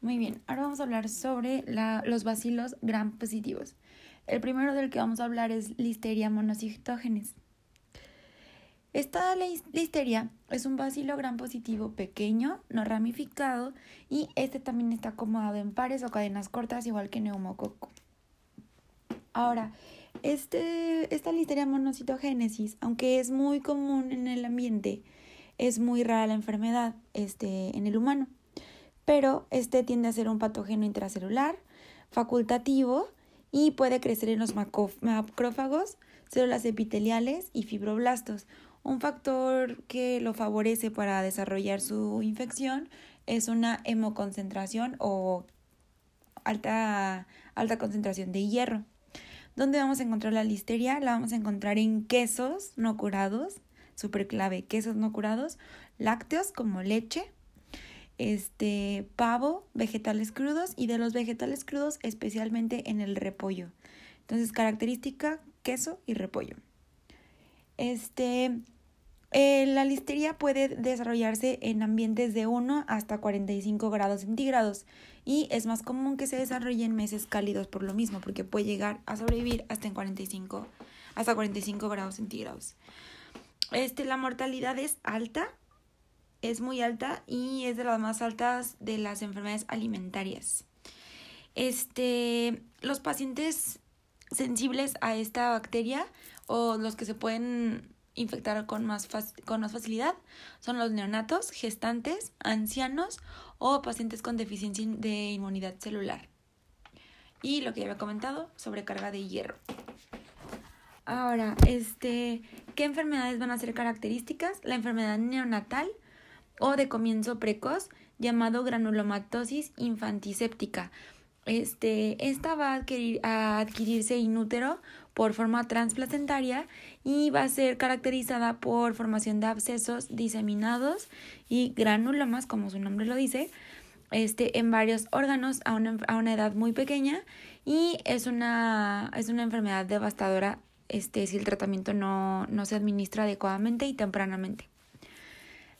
Muy bien, ahora vamos a hablar sobre la, los bacilos gram positivos. El primero del que vamos a hablar es Listeria monocytogenes. Esta listeria es un bacilo gram positivo pequeño, no ramificado, y este también está acomodado en pares o cadenas cortas, igual que neumococo. Ahora, este, esta listeria monocitogénesis, aunque es muy común en el ambiente, es muy rara la enfermedad este, en el humano pero este tiende a ser un patógeno intracelular, facultativo y puede crecer en los macrófagos, células epiteliales y fibroblastos. Un factor que lo favorece para desarrollar su infección es una hemoconcentración o alta, alta concentración de hierro. ¿Dónde vamos a encontrar la listeria? La vamos a encontrar en quesos no curados, super clave, quesos no curados, lácteos como leche, este pavo, vegetales crudos y de los vegetales crudos especialmente en el repollo. Entonces, característica, queso y repollo. Este, eh, la listeria puede desarrollarse en ambientes de 1 hasta 45 grados centígrados y es más común que se desarrolle en meses cálidos por lo mismo, porque puede llegar a sobrevivir hasta en 45 hasta 45 grados centígrados. Este, la mortalidad es alta es muy alta y es de las más altas de las enfermedades alimentarias. Este, los pacientes sensibles a esta bacteria o los que se pueden infectar con más, con más facilidad son los neonatos, gestantes, ancianos o pacientes con deficiencia de inmunidad celular. Y lo que ya había comentado, sobrecarga de hierro. Ahora, este, ¿qué enfermedades van a ser características? La enfermedad neonatal, o de comienzo precoz llamado granulomatosis infantiséptica. Este, esta va a, adquirir, a adquirirse inútero por forma transplacentaria y va a ser caracterizada por formación de abscesos diseminados y granulomas, como su nombre lo dice, este, en varios órganos a una, a una edad muy pequeña y es una, es una enfermedad devastadora este, si el tratamiento no, no se administra adecuadamente y tempranamente.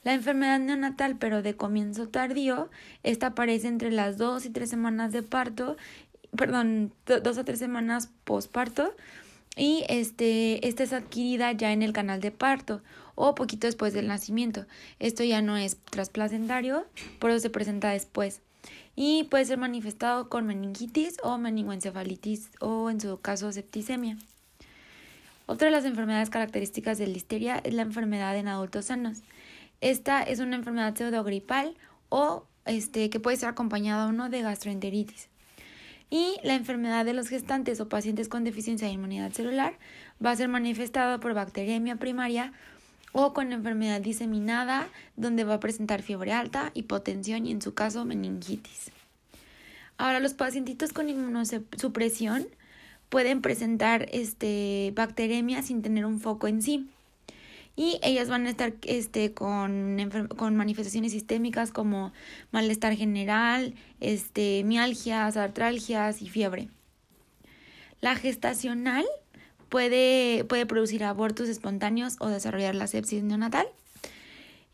La enfermedad neonatal, pero de comienzo tardío, esta aparece entre las dos y tres semanas de parto, perdón, dos a tres semanas postparto, y este, esta es adquirida ya en el canal de parto o poquito después del nacimiento. Esto ya no es trasplacentario, por se presenta después. Y puede ser manifestado con meningitis o meningoencefalitis o en su caso septicemia. Otra de las enfermedades características de la histeria es la enfermedad en adultos sanos. Esta es una enfermedad pseudogripal o este, que puede ser acompañada o no de gastroenteritis. Y la enfermedad de los gestantes o pacientes con deficiencia de inmunidad celular va a ser manifestada por bacteriemia primaria o con enfermedad diseminada, donde va a presentar fiebre alta, hipotensión y en su caso meningitis. Ahora, los pacientitos con inmunosupresión pueden presentar este, bacteremia sin tener un foco en sí y ellas van a estar este, con, con manifestaciones sistémicas como malestar general, este, mialgias, artralgias y fiebre. La gestacional puede, puede producir abortos espontáneos o desarrollar la sepsis neonatal.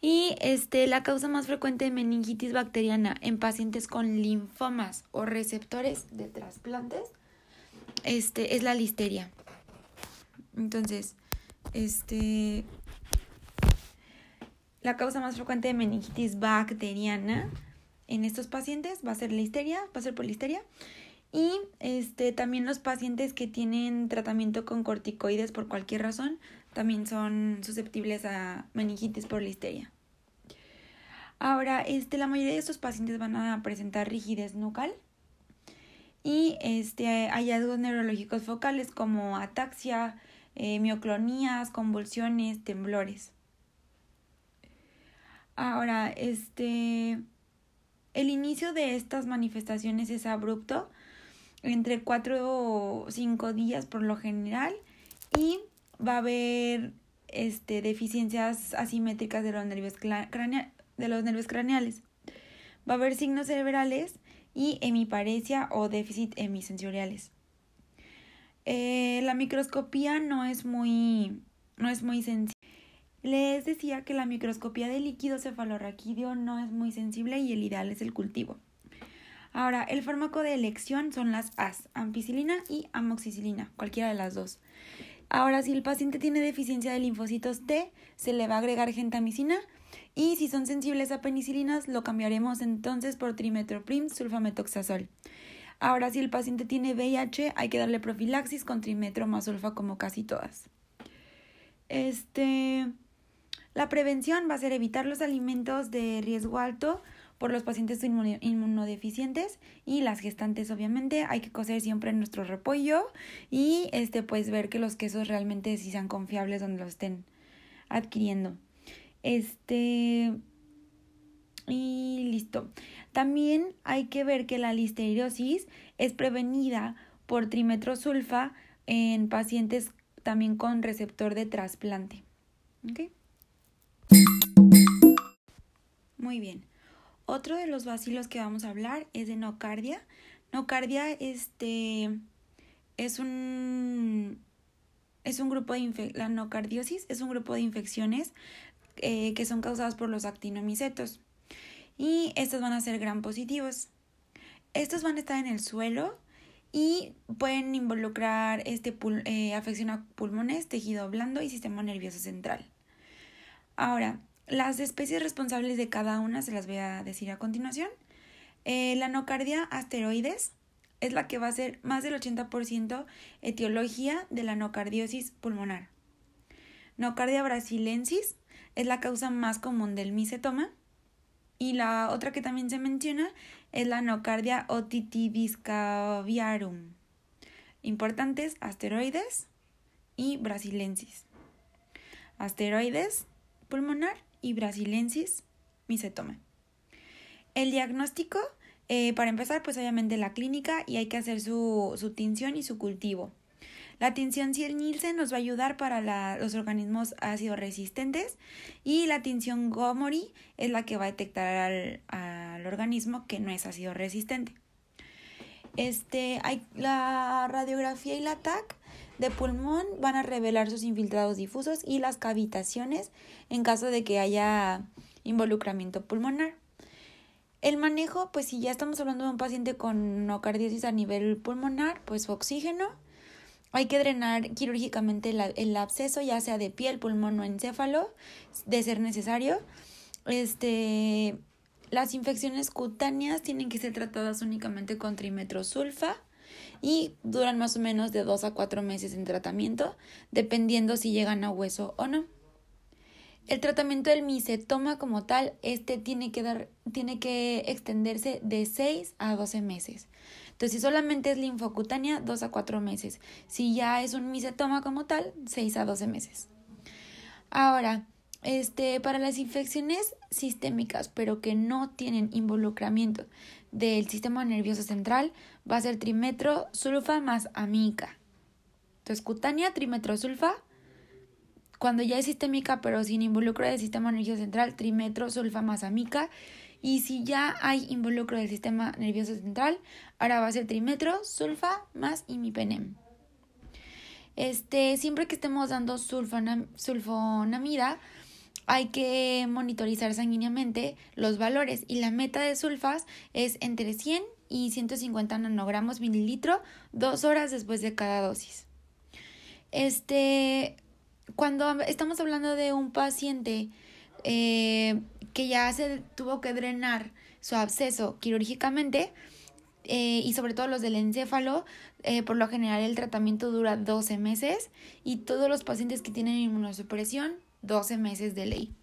Y este, la causa más frecuente de meningitis bacteriana en pacientes con linfomas o receptores de trasplantes este, es la listeria. Entonces, este, la causa más frecuente de meningitis bacteriana en estos pacientes va a ser la histeria, va a ser por listeria. Y este, también los pacientes que tienen tratamiento con corticoides por cualquier razón también son susceptibles a meningitis por listeria. Ahora, este, la mayoría de estos pacientes van a presentar rigidez nucal y este, hallazgos neurológicos focales como ataxia, eh, mioclonías, convulsiones, temblores. Ahora, este, el inicio de estas manifestaciones es abrupto, entre 4 o 5 días por lo general, y va a haber este, deficiencias asimétricas de los, nervios de los nervios craneales. Va a haber signos cerebrales y hemiparesia o déficit hemisensoriales. Eh, la microscopía no es muy, no es muy. Les decía que la microscopía de líquido cefalorraquídeo no es muy sensible y el ideal es el cultivo. Ahora, el fármaco de elección son las AS, ampicilina y amoxicilina, cualquiera de las dos. Ahora, si el paciente tiene deficiencia de linfocitos T, se le va a agregar gentamicina y si son sensibles a penicilinas, lo cambiaremos entonces por trimetoprim sulfametoxazol. Ahora, si el paciente tiene VIH, hay que darle profilaxis con trimetro más sulfa como casi todas. Este, la prevención va a ser evitar los alimentos de riesgo alto por los pacientes inmunodeficientes y las gestantes obviamente hay que cocer siempre nuestro repollo y este pues ver que los quesos realmente sí sean confiables donde los estén adquiriendo. Este y listo. También hay que ver que la listeriosis es prevenida por trimetrosulfa en pacientes también con receptor de trasplante. Muy bien. Otro de los vacilos que vamos a hablar es de nocardia. Nocardia este, es un es un grupo de la nocardiosis es un grupo de infecciones eh, que son causadas por los actinomicetos y estos van a ser gran positivos. Estos van a estar en el suelo y pueden involucrar este eh, afección a pulmones, tejido blando y sistema nervioso central. Ahora, las especies responsables de cada una se las voy a decir a continuación. Eh, la nocardia asteroides es la que va a ser más del 80% etiología de la nocardiosis pulmonar. Nocardia brasilensis es la causa más común del misetoma. Y la otra que también se menciona es la nocardia otitibiscaviarum. Importantes asteroides y brasilensis. Asteroides pulmonar y brasilensis misetoma. El diagnóstico, eh, para empezar, pues obviamente la clínica y hay que hacer su, su tinción y su cultivo. La tinción Nielsen nos va a ayudar para los organismos ácido resistentes y la tinción Gomori es la que va a detectar al, al organismo que no es ácido resistente. Este, hay, la radiografía y la TAC de pulmón van a revelar sus infiltrados difusos y las cavitaciones en caso de que haya involucramiento pulmonar. El manejo, pues si ya estamos hablando de un paciente con nocardiosis a nivel pulmonar, pues oxígeno. Hay que drenar quirúrgicamente el absceso, ya sea de piel, pulmón o encéfalo, de ser necesario. Este, las infecciones cutáneas tienen que ser tratadas únicamente con trimetrosulfa y duran más o menos de 2 a 4 meses en tratamiento, dependiendo si llegan a hueso o no. El tratamiento del misetoma como tal, este tiene que dar, tiene que extenderse de 6 a 12 meses. Entonces, si solamente es linfocutánea, 2 a 4 meses. Si ya es un misetoma como tal, 6 a 12 meses. Ahora, este, para las infecciones sistémicas, pero que no tienen involucramiento del sistema nervioso central, va a ser trimetro sulfa más amica. Entonces, cutánea, trimetro sulfa. Cuando ya es sistémica, pero sin involucro del sistema nervioso central, trimetro sulfa más amica. Y si ya hay involucro del sistema nervioso central, ahora va a ser trimetro sulfa más imipenem. Este, siempre que estemos dando sulfonamida, hay que monitorizar sanguíneamente los valores y la meta de sulfas es entre 100 y 150 nanogramos mililitro dos horas después de cada dosis. Este, cuando estamos hablando de un paciente eh, que ya se tuvo que drenar su absceso quirúrgicamente, eh, y sobre todo los del encéfalo, eh, por lo general el tratamiento dura 12 meses y todos los pacientes que tienen inmunosupresión 12 meses de ley.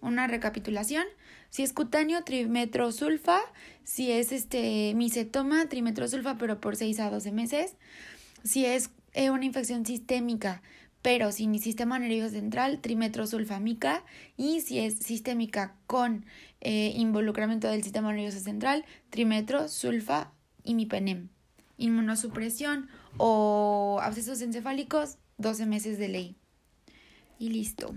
Una recapitulación. Si es cutáneo, trimetrosulfa. Si es este misetoma, trimetrosulfa, pero por 6 a 12 meses. Si es eh, una infección sistémica, pero sin sistema nervioso central, trimetrosulfamica. Y si es sistémica con eh, involucramiento del sistema nervioso central, trimetrosulfa imipenem. Inmunosupresión o abscesos encefálicos, 12 meses de ley. Y listo.